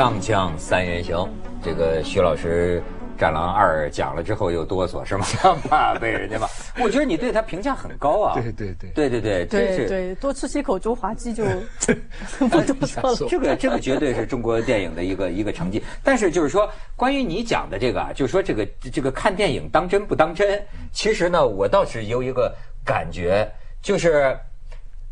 锵锵三人行，这个徐老师《战狼二》讲了之后又哆嗦是吗？怕被人家骂。我觉得你对他评价很高啊。对对对对对对，真是对对，多吃几口中华鸡就 不多说了。这个这个绝对是中国电影的一个 一个成绩。但是就是说，关于你讲的这个啊，就是说这个这个看电影当真不当真？其实呢，我倒是有一个感觉，就是。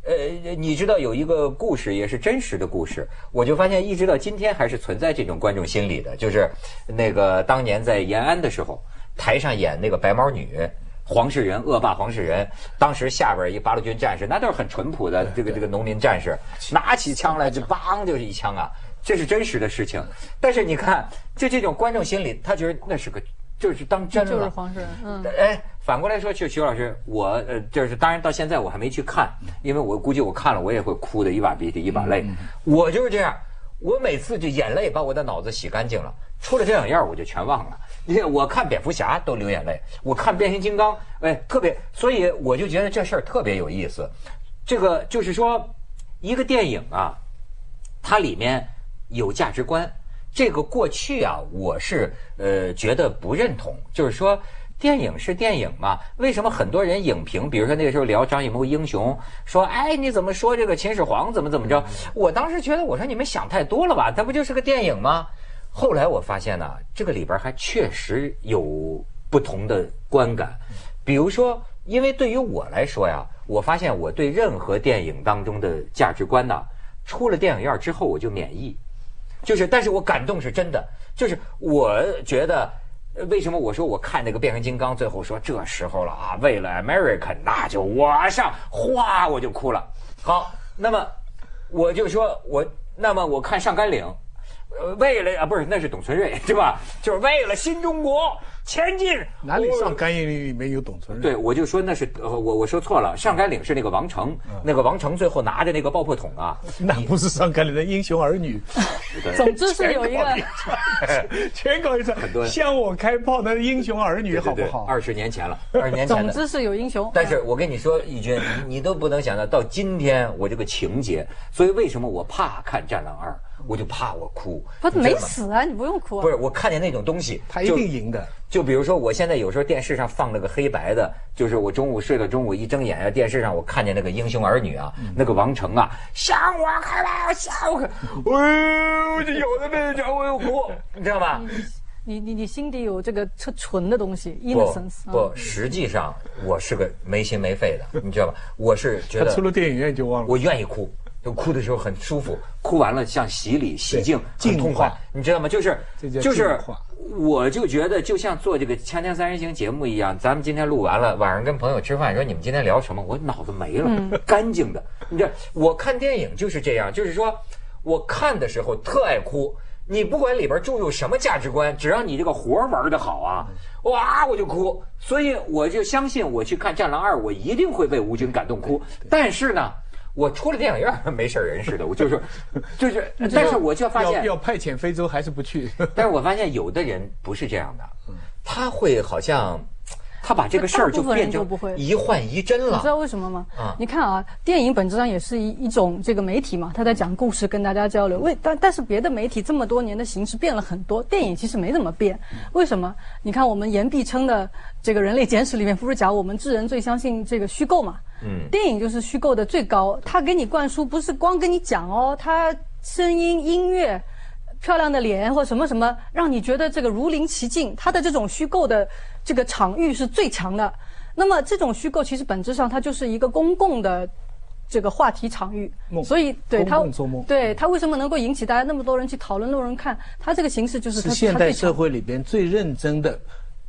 呃，你知道有一个故事也是真实的故事，我就发现一直到今天还是存在这种观众心理的，就是那个当年在延安的时候，台上演那个白毛女。黄世仁，恶霸黄世仁，当时下边一八路军战士，那都是很淳朴的这个这个农民战士，拿起枪来就梆就是一枪啊，这是真实的事情。但是你看，就这种观众心理，他觉得那是个就是当真了。就是黄世仁，嗯。哎，反过来说，就徐老师，我呃，就是当然到现在我还没去看，因为我估计我看了我也会哭的一把鼻涕一把泪。我就是这样，我每次就眼泪把我的脑子洗干净了，出了这两样我就全忘了。你看，我看蝙蝠侠都流眼泪，我看变形金刚，哎，特别，所以我就觉得这事儿特别有意思。这个就是说，一个电影啊，它里面有价值观。这个过去啊，我是呃觉得不认同，就是说电影是电影嘛，为什么很多人影评，比如说那个时候聊张艺谋英雄，说哎你怎么说这个秦始皇怎么怎么着？我当时觉得我说你们想太多了吧，它不就是个电影吗？后来我发现呢，这个里边还确实有不同的观感，比如说，因为对于我来说呀，我发现我对任何电影当中的价值观呢，出了电影院之后我就免疫。就是，但是我感动是真的。就是我觉得，为什么我说我看那个变形金刚，最后说这时候了啊，为了 America，那就我上，哗我就哭了。好，那么我就说我，那么我看上甘岭，呃，为了啊，不是那是董存瑞对吧？就是为了新中国前进。哪里上甘岭里面有董存瑞？对，我就说那是呃，我我说错了，上甘岭是那个王成，那个王成最后拿着那个爆破筒啊，那不是上甘岭的英雄儿女。总之是有一个全搞一场，很多向我开炮的英雄儿女，好不好？二十年前了，二十年前的。总之是有英雄。但是我跟你说，义军，你你都不能想到，到今天我这个情节，所以为什么我怕看《战狼二》，我就怕我哭。他没死啊，你不用哭啊。不是，我看见那种东西，他一定赢的。就比如说，我现在有时候电视上放那个黑白的，就是我中午睡到中午一睁眼啊，电视上我看见那个英雄儿女啊，那个王成啊，向我开炮，向我开，哎呦，这有的那家伙又哭，你知道吗？你你你心底有这个纯纯的东西不，innocence 不，啊。实际上我是个没心没肺的，你知道吧？我是觉得出了电影院就忘了。我愿意哭，就哭的时候很舒服，哭完了像洗礼、洗净，净很痛快化，你知道吗？就是就是，我就觉得就像做这个《锵锵三人行》节目一样，咱们今天录完了，晚上跟朋友吃饭，说你们今天聊什么？我脑子没了，干净的。你这我看电影就是这样，就是说我看的时候特爱哭。你不管里边注入什么价值观，只要你这个活儿玩的好啊，哇，我就哭。所以我就相信，我去看《战狼二》，我一定会被吴军感动哭。但是呢，我出了电影院没事儿人似的，我就是就是，但是我就发现要要派遣非洲还是不去？但是我发现有的人不是这样的，他会好像他把这个事儿就变成一幻一真了你知。道为什么吗？啊你看啊，电影本质上也是一一种这个媒体嘛，他在讲故事，跟大家交流。为但但是别的媒体这么多年的形式变了很多，电影其实没怎么变。为什么？你看我们言必称的这个《人类简史》里面不是讲我们智人最相信这个虚构嘛？嗯电影就是虚构的最高，他给你灌输不是光跟你讲哦，他声音、音乐。漂亮的脸或什么什么，让你觉得这个如临其境，他的这种虚构的这个场域是最强的。那么这种虚构其实本质上它就是一个公共的这个话题场域，所以对公它对它为什么能够引起大家那么多人去讨论、那么多人看？它这个形式就是它是现代社会里边最认真的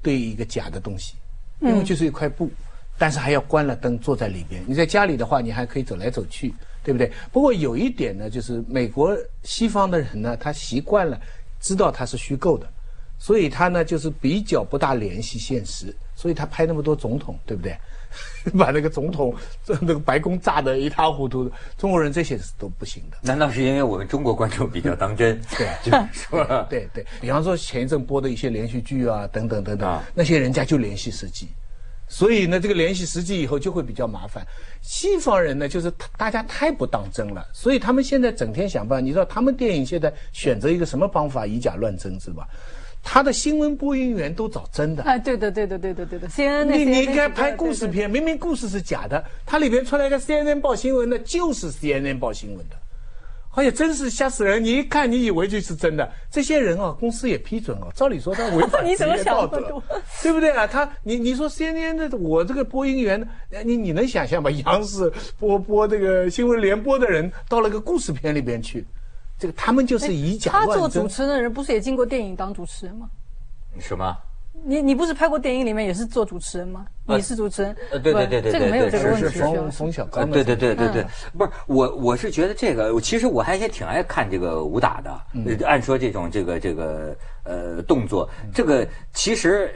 对一个假的东西，因嗯为就是一块布，但是还要关了灯坐在里边。你在家里的话，你还可以走来走去，对不对？不过有一点呢，就是美国西方的人呢，他习惯了知道它是虚构的，所以他呢就是比较不大联系现实，所以他拍那么多总统，对不对？把那个总统这 那个白宫炸得一塌糊涂的，中国人这些是都不行的。难道是因为我们中国观众比较当真？对 就是说，对对，比方说前一阵播的一些连续剧啊，等等等等，啊那些人家就联系实际，所以呢，这个联系实际以后就会比较麻烦。西方人呢，就是大家太不当真了，所以他们现在整天想办法。你知道他们电影现在选择一个什么方法以假乱真是吧？他的新闻播音员都找真的。哎，对的，对的，对的，对的。CNN 你你应该该拍故事片，明明故事是假的，它里边出来一个 CNN 报新闻的，就是 CNN 报新闻的。哎呀，真是吓死人！你一看，你以为就是真的。这些人啊，公司也批准了。照理说他违反 你职业道德对不对啊？他你你说 CNN 的我这个播音员，呃你你能想象吗？央视播播这个新闻联播的人到了个故事片里边去，这个他们就是以假乱真他做主。持人的人不是也经过电影当主持人吗？什么？你你不是拍过电影里面也是做主持人吗？你是主持人，呃对对不对对这个没有对这个问题。是是冯小呃，刚的对对对对对，嗯不是我，我是觉得这个，其实我还也挺爱看这个武打的。呃按说这种这个这个呃动作，这个其实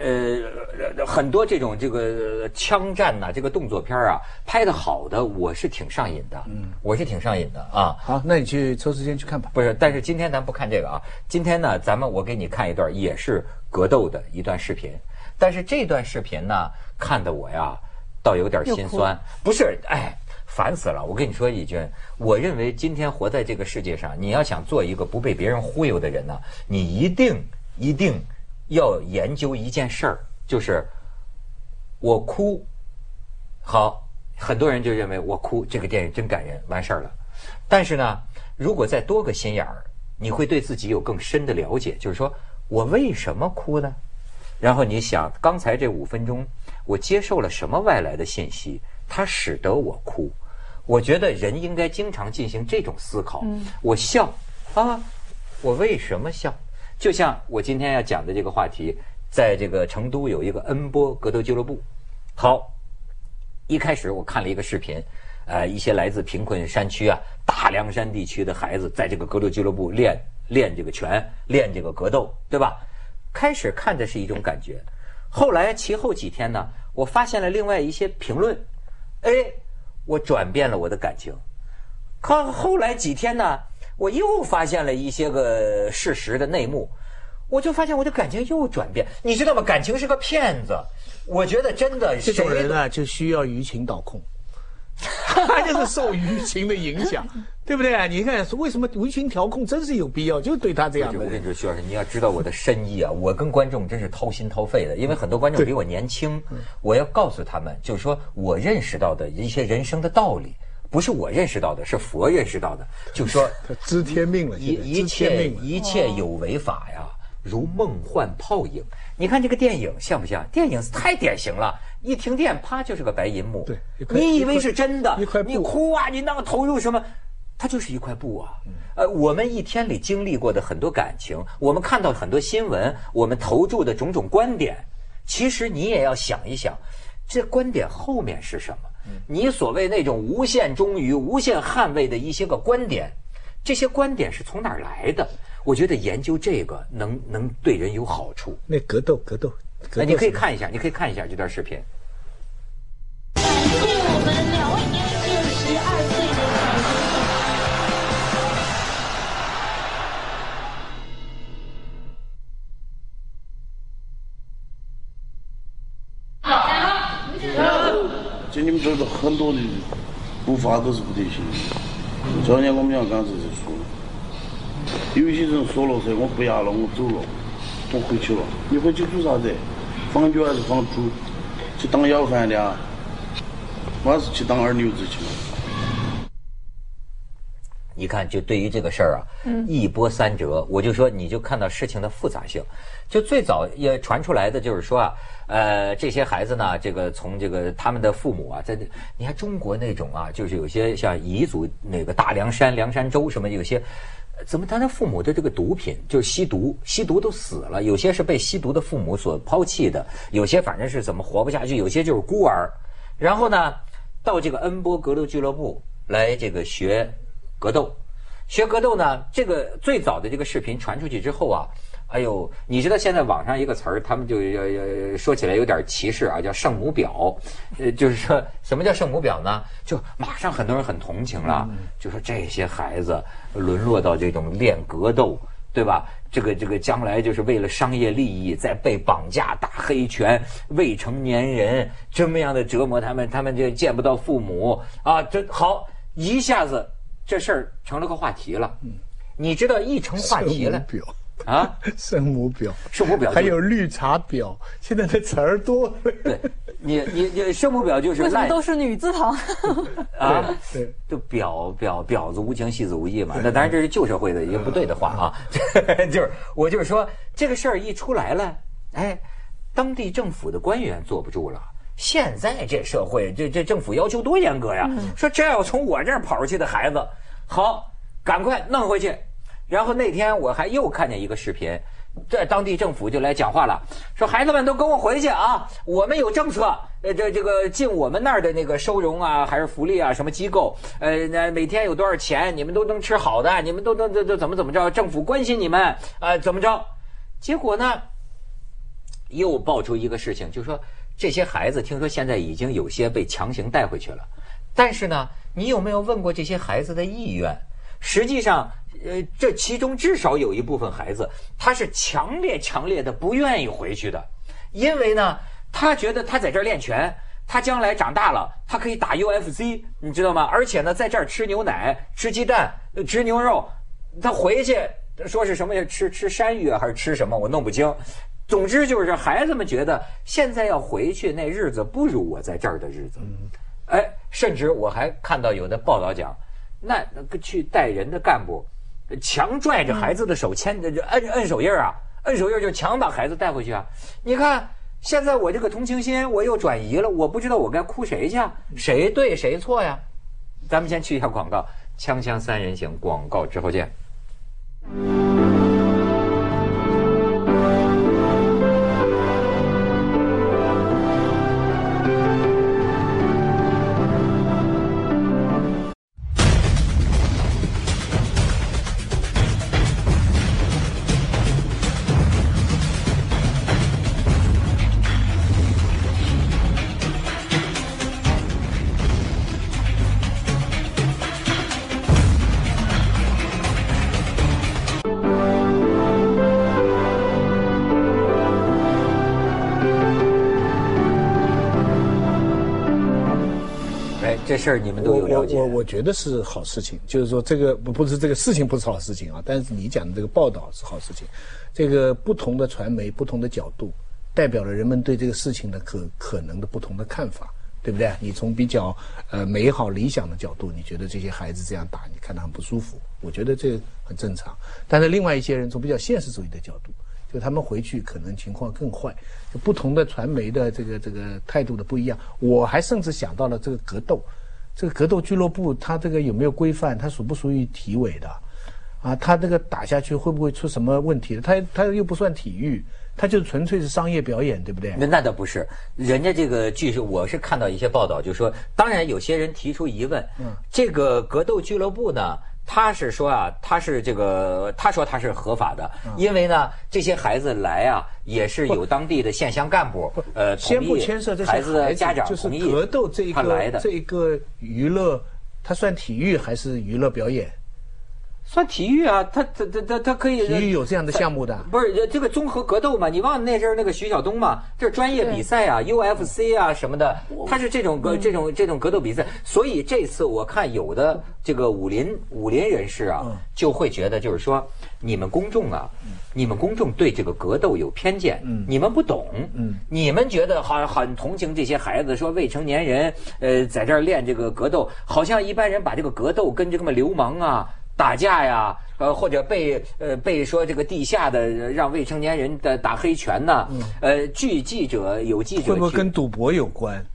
呃很多这种这个枪战呐、这个动作片啊，拍的好的，我是挺上瘾的。嗯，我是挺上瘾的啊。好，那你去抽时间去看吧。不是，但是今天咱不看这个啊。今天呢，咱们我给你看一段也是格斗的一段视频，但是这段视频呢，看得我呀，倒有点心酸。不是，哎，烦死了！我跟你说，义军，我认为今天活在这个世界上，你要想做一个不被别人忽悠的人呢，你一定一定要研究一件事儿，就是我哭，好，很多人就认为我哭这个电影真感人，完事儿了。但是呢，如果再多个心眼儿，你会对自己有更深的了解，就是说我为什么哭呢？然后你想，刚才这五分钟，我接受了什么外来的信息，它使得我哭？我觉得人应该经常进行这种思考。我笑啊，我为什么笑？就像我今天要讲的这个话题，在这个成都有一个恩波格斗俱乐部。好，一开始我看了一个视频，呃，一些来自贫困山区啊、大凉山地区的孩子，在这个格斗俱乐部练练这个拳，练这个格斗，对吧？开始看的是一种感觉，后来其后几天呢，我发现了另外一些评论，哎，我转变了我的感情。可后来几天呢，我又发现了一些个事实的内幕，我就发现我的感情又转变。你知道吗？感情是个骗子。我觉得真的这种人啊，就需要舆情导控，他就是受舆情的影响，对不对？你看，为什么舆情调控真是有必要？就对他这样的我跟你。说，徐老师，你要知道我的深意啊！我跟观众真是掏心掏肺的，因为很多观众比我年轻，我要告诉他们，就是说我认识到的一些人生的道理，不是我认识到的，是佛认识到的。就说 他知天命了，一一切天命了。一切有为法呀，如梦幻泡影。你看这个电影像不像？电影太典型了，一停电，啪就是个白银幕。对你以为是真的？一块布你哭啊，你那个投入什么？它就是一块布啊。呃，我们一天里经历过的很多感情，我们看到很多新闻，我们投注的种种观点，其实你也要想一想，这观点后面是什么？你所谓那种无限忠于、无限捍卫的一些个观点，这些观点是从哪儿来的？我觉得研究这个能能对人有好处。那格斗格斗，格你可以看一下，你可以看一下这段视频。感谢我们两位六十二岁的彩虹就你们这儿的很多的步伐都是不得行的。昨天我们俩刚才就输了，有些人说了噻，我不要了，我走了，我回去了。你回去做啥子？放牛还是放猪？去当要饭的啊？我还是去当二流子去了。你看，就对于这个事儿啊，一波三折，我就说，你就看到事情的复杂性。就最早也传出来的就是说啊，呃，这些孩子呢，这个从这个他们的父母啊，在这，你看中国那种啊，就是有些像彝族那个大凉山、凉山州什么，有些呃怎么他的父母的这个毒品就是吸毒，吸毒都死了，有些是被吸毒的父母所抛弃的，有些反正是怎么活不下去，有些就是孤儿。然后呢，到这个恩波格斗俱乐部来这个学格斗。学格斗呢，这个最早的这个视频传出去之后啊，哎呦，你知道现在网上一个词儿，他们就要说起来有点歧视啊，叫圣母婊，呃，就是说什么叫圣母婊呢？就马上很多人很同情了，就说这些孩子沦落到这种练格斗，对吧？这个这个将来就是为了商业利益在被绑架、打黑拳、未成年人这么样的折磨他们，他们就见不到父母啊，这好一下子这事儿成了个话题了。你知道一成话题了啊，圣母表，圣母表就还有绿茶婊，现在的词儿多了。对，你你你圣母婊就是烂为什么都是女字旁？啊，对，就婊婊婊子无情戏子无义嘛。那当然这是旧社会的一个不对的话啊，就是我就是说这个事儿一出来了，哎，当地政府的官员坐不住了。现在这社会，这这政府要求多严格呀！说这要从我这儿跑出去的孩子，好，赶快弄回去。然后那天我还又看见一个视频，这当地政府就来讲话了，说孩子们都跟我回去啊，我们有政策，呃，这这个进我们那儿的那个收容啊，还是福利啊，什么机构，呃，那每天有多少钱，你们都能吃好的，你们都能都都怎么怎么着，政府关心你们，啊，怎么着？结果呢，又爆出一个事情，就是说这些孩子听说现在已经有些被强行带回去了，但是呢，你有没有问过这些孩子的意愿？实际上，呃，这其中至少有一部分孩子，他是强烈强烈的不愿意回去的，因为呢，他觉得他在这儿练拳，他将来长大了，他可以打 UFC，你知道吗？而且呢，在这儿吃牛奶、吃鸡蛋、呃吃牛肉，他回去说是什么吃吃山芋啊，还是吃什么，我弄不清。总之就是孩子们觉得现在要回去，那日子不如我在这儿的日子。哎，甚至我还看到有的报道讲，那那个去带人的干部，强拽着孩子的手牵着，就摁摁手印儿啊，摁手印儿就强把孩子带回去啊。你看现在我这个同情心我又转移了，我不知道我该哭谁去啊，谁对谁错呀？咱们先去一下广告，锵锵三人行，广告之后见。这事儿你们都有了解。我我我觉得是好事情，就是说这个不不是这个事情不是好事情啊，但是你讲的这个报道是好事情。这个不同的传媒、不同的角度，代表了人们对这个事情的可可能的不同的看法，对不对？你从比较呃美好理想的角度，你觉得这些孩子这样打，你看他很不舒服，我觉得这很正常。但是另外一些人从比较现实主义的角度，就他们回去可能情况更坏，就不同的传媒的这个这个态度的不一样。我还甚至想到了这个格斗，这个格斗俱乐部它这个有没有规范？它属不属于体委的？啊，它这个打下去会不会出什么问题？它它又不算体育，它就纯粹是商业表演，对不对？那那倒不是，人家这个据说我是看到一些报道，就说，当然有些人提出疑问，嗯，这个格斗俱乐部呢，他是说啊，他是这个，他说他是合法的，因为呢，这些孩子来啊，也是有当地的县乡干部，呃，先不牵涉这些孩子的家长就是格斗这一他来的个这一个娱乐，它算体育还是娱乐表演？算体育啊，他他他他他可以体育有这样的项目的。不是这个综合格斗嘛？你忘了那阵儿那个徐晓东嘛？这是专业比赛啊，UFC 啊什么的，他是这种格这种这种格斗比赛。所以这次我看有的这个武林武林人士啊，就会觉得就是说，你们公众啊，你们公众对这个格斗有偏见，你们不懂，你们觉得好像很同情这些孩子，说未成年人呃在这儿练这个格斗，好像一般人把这个格斗跟这个流氓啊。打架呀，呃，或者被呃被说这个地下的让未成年人的打黑拳呐，呃，据记者有记者会不会跟赌博有关？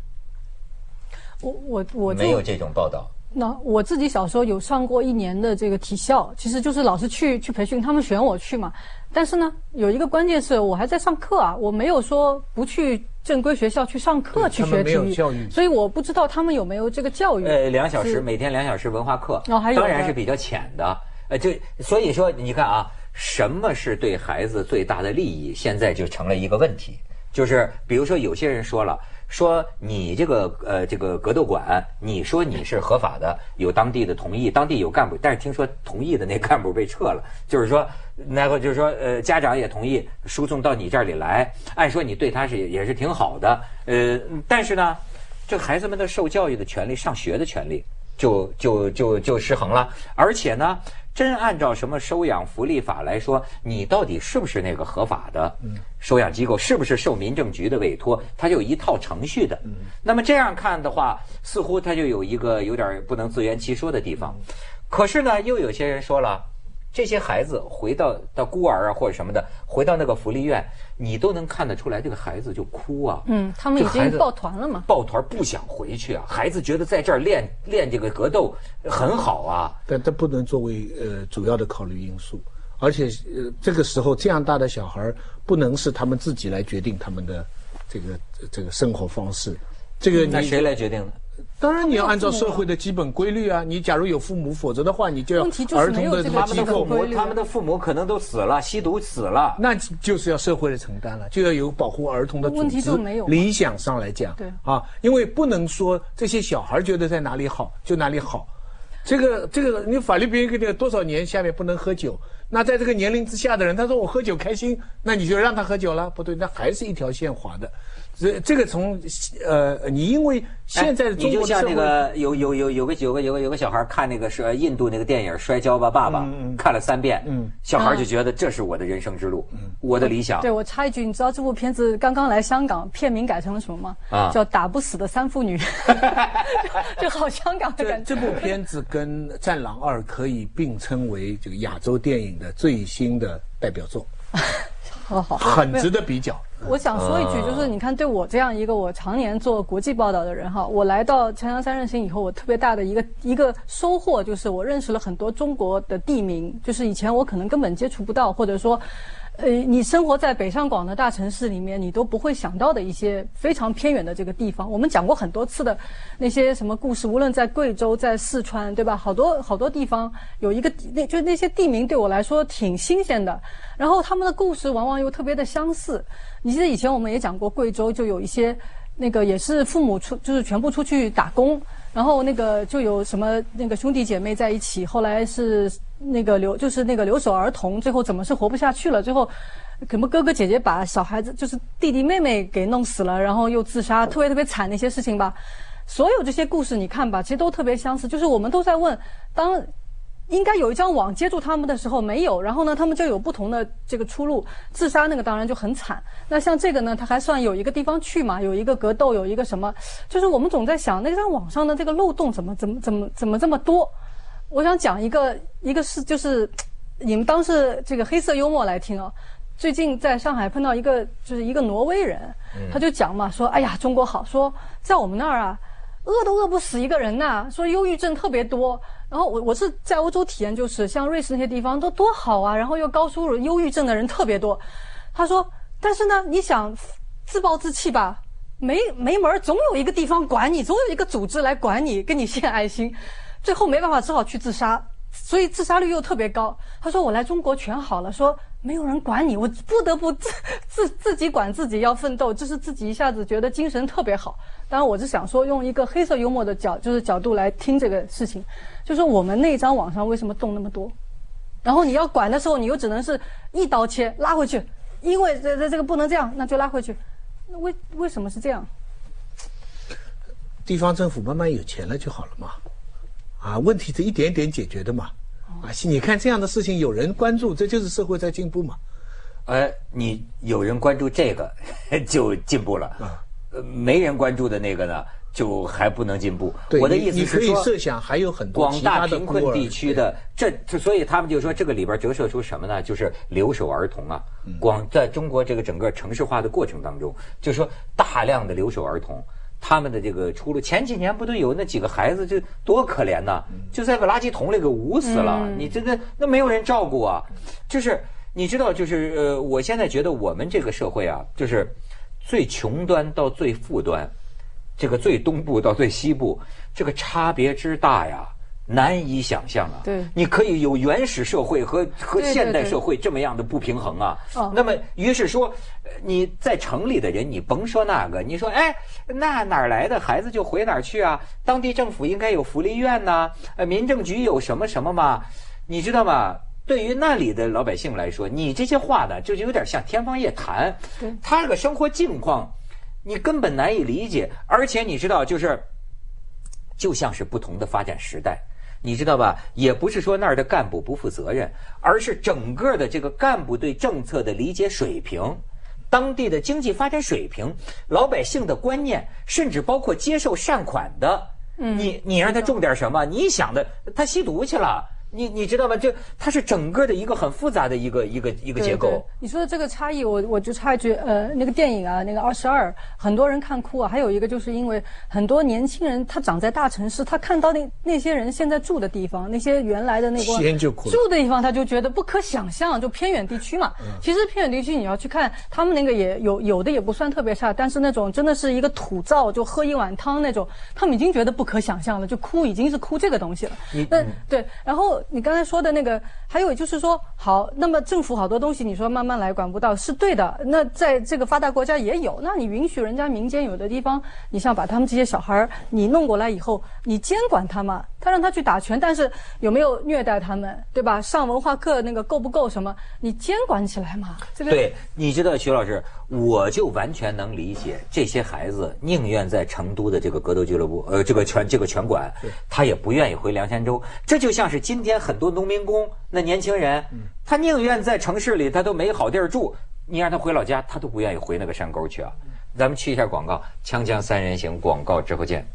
我我我没有这种报道？那我自己小时候有上过一年的这个体校，其实就是老师去去培训，他们选我去嘛。但是呢，有一个关键是我还在上课啊，我没有说不去正规学校去上课去学体育，教育所以我不知道他们有没有这个教育。呃，两小时，每天两小时文化课，哦还有当然是比较浅的。呃，就所以说，你看啊，什么是对孩子最大的利益，现在就成了一个问题。就是比如说有些人说了。说你这个呃这个格斗馆，你说你是合法的，有当地的同意，当地有干部，但是听说同意的那干部被撤了，就是说，然后就是说呃家长也同意输送到你这里来，按说你对他是也是挺好的，呃但是呢，这孩子们的受教育的权利、上学的权利就就就就失衡了，而且呢。真按照什么收养福利法来说，你到底是不是那个合法的收养机构？是不是受民政局的委托？它就有一套程序的。那么这样看的话，似乎它就有一个有点不能自圆其说的地方。可是呢，又有些人说了。这些孩子回到到孤儿啊或者什么的，回到那个福利院，你都能看得出来，这个孩子就哭啊。嗯，他们已经抱团了嘛。抱团不想回去啊，孩子觉得在这儿练练这个格斗很好啊。但这不能作为呃主要的考虑因素，而且呃这个时候这样大的小孩不能是他们自己来决定他们的这个这个生活方式。这个那谁来决定呢？当然，你要按照社会的基本规律啊！你假如有父母，否则的话，你就要儿童的他们的父母，他们的父母可能都死了，吸毒死了，那就是要社会的承担了，就要有保护儿童的组织。理想上来讲，对啊，因为不能说这些小孩觉得在哪里好就哪里好，这个这个，你法律规定多少年下面不能喝酒，那在这个年龄之下的人，他说我喝酒开心，那你就让他喝酒了，不对，那还是一条线划的。这这个从呃，你因为现在的中国你就像那个有有有有个有个有个有个小孩看那个是印度那个电影《摔跤吧，爸爸》，看了三遍，小孩就觉得这是我的人生之路，我的理想。对我插一句，你知道这部片子刚刚来香港，片名改成了什么吗？啊，叫《打不死的三妇女》就好香港的感觉。这部片子跟《战狼二》可以并称为这个亚洲电影的最新的代表作。好好，很值得比较。我想说一句，就是你看，对我这样一个我常年做国际报道的人哈，我来到长江三人行以后，我特别大的一个一个收获就是，我认识了很多中国的地名，就是以前我可能根本接触不到，或者说。呃，你生活在北上广的大城市里面，你都不会想到的一些非常偏远的这个地方。我们讲过很多次的那些什么故事，无论在贵州、在四川，对吧？好多好多地方有一个那就那些地名对我来说挺新鲜的。然后他们的故事往往又特别的相似。你记得以前我们也讲过，贵州就有一些那个也是父母出就是全部出去打工，然后那个就有什么那个兄弟姐妹在一起，后来是。那个留就是那个留守儿童，最后怎么是活不下去了？最后，什么哥哥姐姐把小孩子，就是弟弟妹妹给弄死了，然后又自杀，特别特别惨那些事情吧。所有这些故事你看吧，其实都特别相似。就是我们都在问，当应该有一张网接住他们的时候没有，然后呢，他们就有不同的这个出路。自杀那个当然就很惨。那像这个呢，他还算有一个地方去嘛，有一个格斗，有一个什么？就是我们总在想，那张网上的这个漏洞怎么怎么怎么怎么这么多？我想讲一个，一个是就是，你们当是这个黑色幽默来听啊。最近在上海碰到一个，就是一个挪威人，他就讲嘛，说哎呀，中国好，说在我们那儿啊，饿都饿不死一个人呐，说忧郁症特别多。然后我我是在欧洲体验，就是像瑞士那些地方都多好啊，然后又高收入，忧郁症的人特别多。他说，但是呢，你想自暴自弃吧，没没门儿，总有一个地方管你，总有一个组织来管你，给你献爱心。最后没办法，只好去自杀，所以自杀率又特别高。他说：“我来中国全好了，说没有人管你，我不得不自 自自己管自己，要奋斗，就是自己一下子觉得精神特别好。当然，我是想说，用一个黑色幽默的角，就是角度来听这个事情，就是我们那张网上为什么动那么多？然后你要管的时候，你又只能是一刀切拉回去，因为这这这个不能这样，那就拉回去。那为为什么是这样？地方政府慢慢有钱了就好了嘛。”啊，问题是一点点解决的嘛？啊，你看这样的事情有人关注，这就是社会在进步嘛？哎，你有人关注这个 就进步了啊，呃，没人关注的那个呢，就还不能进步。我的意思是说，你可以设想还有很多广大贫困地区的这，所以他们就说这个里边折射出什么呢？就是留守儿童啊，广在中国这个整个城市化的过程当中，就说大量的留守儿童。他们的这个出路，前几年不都有那几个孩子，就多可怜呐，就在个垃圾桶里给捂死了。你真的那没有人照顾啊，就是你知道，就是呃，我现在觉得我们这个社会啊，就是最穷端到最富端，这个最东部到最西部，这个差别之大呀，难以想象啊。对你可以有原始社会和和现代社会这么样的不平衡啊。哦那么于是说，呃你在城里的人，你甭说那个，你说哎，那哪儿来的孩子就回哪儿去啊？当地政府应该有福利院呐、呃，民政局有什么什么嘛？你知道吗？对于那里的老百姓来说，你这些话呢，就有点像天方夜谭。对他这个生活境况，你根本难以理解。而且你知道，就是就像是不同的发展时代，你知道吧？也不是说那儿的干部不负责任，而是整个的这个干部对政策的理解水平。当地的经济发展水平、老百姓的观念，甚至包括接受善款的，嗯你你让他种点什么？你想的，他吸毒去了，你你知道吗？就它是整个的一个很复杂的一个一个一个结对对构。你说的这个差异，我我就插一句，呃，那个电影啊，那个二十二，很多人看哭啊。还有一个就是因为很多年轻人他长在大城市，他看到那那些人现在住的地方，那些原来的那个住的地方，他就觉得不可想象，就偏远地区嘛。其实偏远地区你要去看，他们那个也有有的也不算特别差，但是那种真的是一个土灶，就喝一碗汤那种，他们已经觉得不可想象了，就哭已经是哭这个东西了。那对，然后你刚才说的那个，还有就是说，好，那么政府好多东西你说慢慢来管不到是对的，那在这个发达国家也有，那你允许人家民间有的地方，你像把他们这些小孩儿你弄过来以后，你监管他吗，他让他去打拳，但是有没有虐待他们，对吧？上文化课那个够不够什么？你监管起来嘛，这个对，你知道徐老师，我就完全能理解这些孩子宁愿在成都的这个格斗俱乐部，呃，这个拳这个拳馆，他也不愿意回凉山州。这就像是今天很多农民工那年轻人，他宁愿在城市里，他都没好地儿住。你让他回老家，他都不愿意回那个山沟去啊。咱们去一下广告，锵锵三人行广告之后见。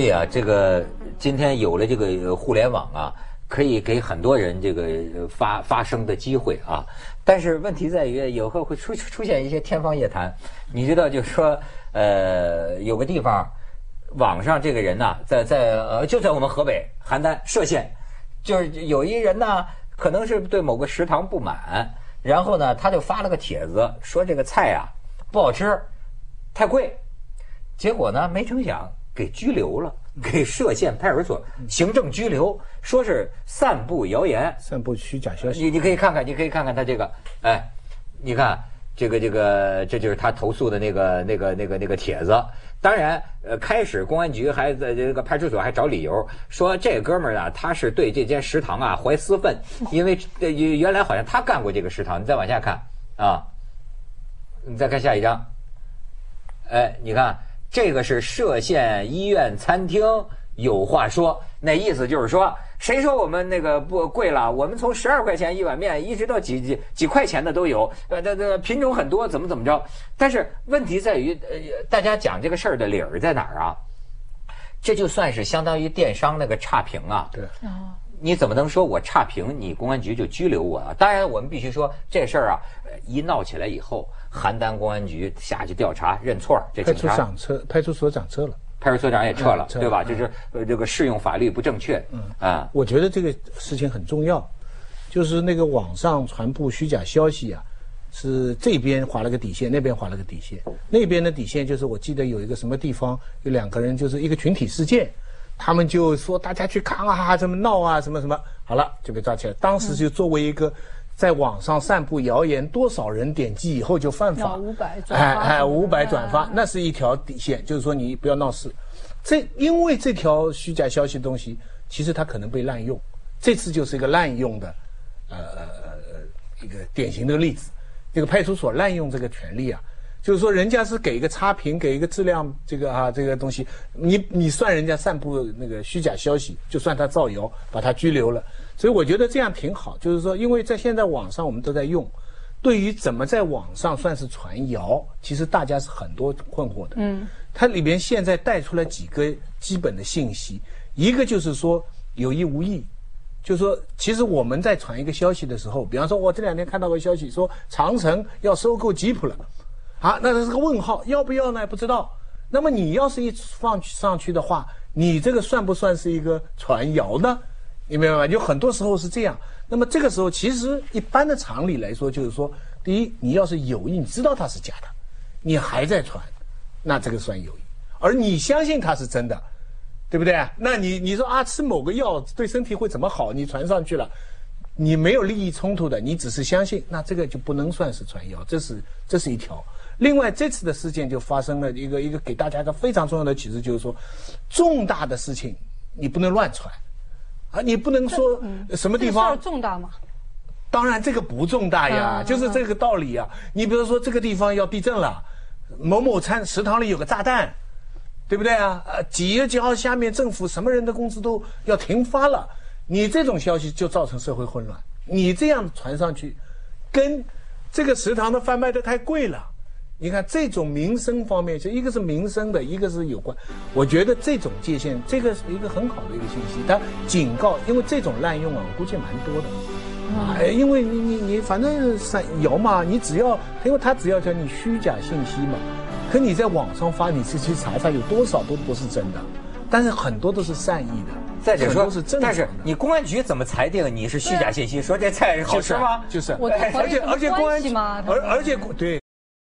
所以啊，这个今天有了这个互联网啊，可以给很多人这个发发声的机会啊。但是问题在于，有时候会出出现一些天方夜谭。你知道，就是说，呃，有个地方，网上这个人呐、在在呃，就在我们河北邯郸歙县，就是有一人呢，可能是对某个食堂不满，然后呢，他就发了个帖子，说这个菜啊不好吃，太贵。结果呢，没成想给拘留了，给歙县派出所行政拘留，说是散布谣言。散布虚假消息。你你可以看看，你可以看看他这个，哎，你看这个这个，这就是他投诉的那个那个那个那个帖子。当然，呃，开始公安局还在这个派出所还找理由，说这哥们儿啊，他是对这间食堂啊怀私愤，因为呃原来好像他干过这个食堂。你再往下看啊，你再看下一张，哎，你看这个是歙县医院餐厅有话说，那意思就是说，谁说我们那个不贵了？我们从十二块钱一碗面，一直到几几几块钱的都有，呃，这这品种很多，怎么怎么着？但是问题在于，呃，大家讲这个事儿的理儿在哪儿啊？这就算是相当于电商那个差评啊。对，你怎么能说我差评，你公安局就拘留我啊？当然，我们必须说这事儿啊，呃一闹起来以后，邯郸公安局下去调查认错儿，这派出警察长撤，派出所长撤了。派出所长也撤了，嗯对吧？就是呃这个适用法律不正确，嗯啊，我觉得这个事情很重要，就是那个网上传播虚假消息啊，是这边划了个底线，那边划了个底线。那边的底线就是我记得有一个什么地方有两个人，就是一个群体事件，他们就说大家去抗啊，什么闹啊，什么什么，好了就被抓起来。当时就作为一个。在网上散布谣言，多少人点击以后就犯法？要500转发哎哎，五百转发，那是一条底线，就是说你不要闹事。这因为这条虚假消息的东西，其实它可能被滥用，这次就是一个滥用的，呃一个典型的例子。这个派出所滥用这个权利啊，就是说人家是给一个差评，给一个质量这个啊这个东西，你你算人家散布那个虚假消息，就算他造谣，把他拘留了。所以我觉得这样挺好，就是说，因为在现在网上我们都在用，对于怎么在网上算是传谣，其实大家是很多困惑的。嗯，它里边现在带出来几个基本的信息，一个就是说有意无意，就是说，其实我们在传一个消息的时候，比方说，我这两天看到个消息说长城要收购吉普了，啊，那这是个问号，要不要呢？不知道。那么你要是一放上去的话，你这个算不算是一个传谣呢？你明白吗？就很多时候是这样。那么这个时候，其实一般的常理来说，就是说，第一，你要是有意，你知道它是假的，你还在传，那这个算有意；而你相信它是真的，对不对？那你你说啊，吃某个药对身体会怎么好？你传上去了，你没有利益冲突的，你只是相信，那这个就不能算是传谣，这是这是一条。另外，这次的事件就发生了一个一个给大家一个非常重要的启示，就是说，重大的事情你不能乱传，啊，你不能说什么地方这个重大吗？当然这个不重大呀，嗯就是这个道理呀。你比如说这个地方要地震了，某某餐食堂里有个炸弹，对不对啊？呃，几月几号下面政府什么人的工资都要停发了，你这种消息就造成社会混乱。你这样传上去，跟这个食堂的饭卖的太贵了。你看这种民生方面，就一个是民生的，一个是有关。我觉得这种界限，这个是一个很好的一个信息。但警告，因为这种滥用啊，我估计蛮多的。哎，因为你你你反正散谣嘛，你只要因为他只要叫你虚假信息嘛，可你在网上发，你自己去查查有多少都不是真的，但是很多都是善意的，再者说是，但。是你公安局怎么裁定你是虚假信息？说这菜好吃吗？就是，而且而且公安局吗而而且对